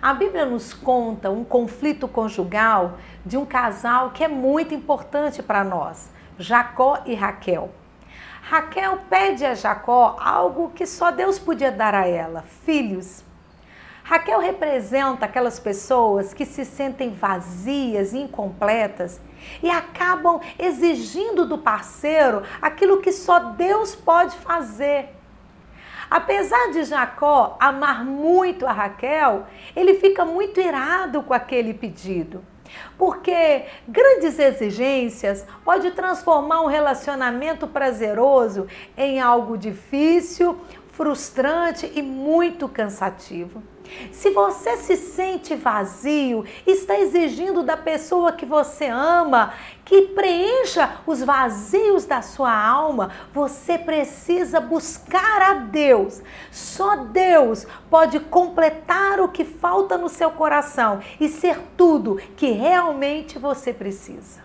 A Bíblia nos conta um conflito conjugal de um casal que é muito importante para nós, Jacó e Raquel. Raquel pede a Jacó algo que só Deus podia dar a ela: filhos. Raquel representa aquelas pessoas que se sentem vazias, incompletas e acabam exigindo do parceiro aquilo que só Deus pode fazer. Apesar de Jacó amar muito a Raquel, ele fica muito irado com aquele pedido. Porque grandes exigências pode transformar um relacionamento prazeroso em algo difícil, frustrante e muito cansativo. Se você se sente vazio, está exigindo da pessoa que você ama que preencha os vazios da sua alma, você precisa buscar a Deus. Só Deus pode completar o que falta no seu coração e ser tudo que realmente você precisa.